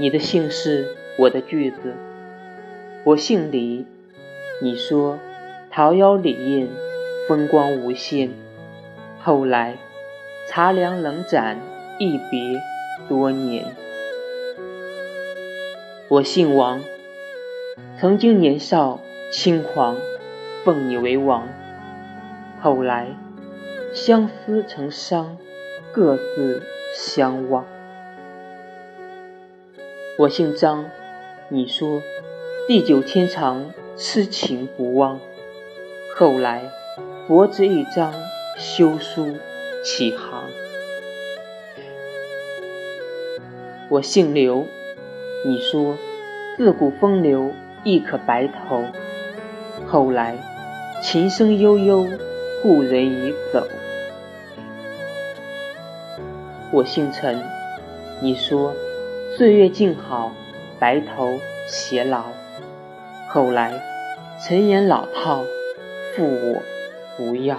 你的姓氏，我的句子。我姓李，你说桃夭李艳，风光无限。后来茶凉冷盏，一别多年。我姓王，曾经年少轻狂，奉你为王。后来相思成伤，各自相忘。我姓张，你说地久天长，痴情不忘。后来薄纸一张，休书起行。我姓刘，你说自古风流亦可白头。后来琴声悠悠，故人已走。我姓陈，你说。岁月静好，白头偕老。后来，陈言老套，负我不要。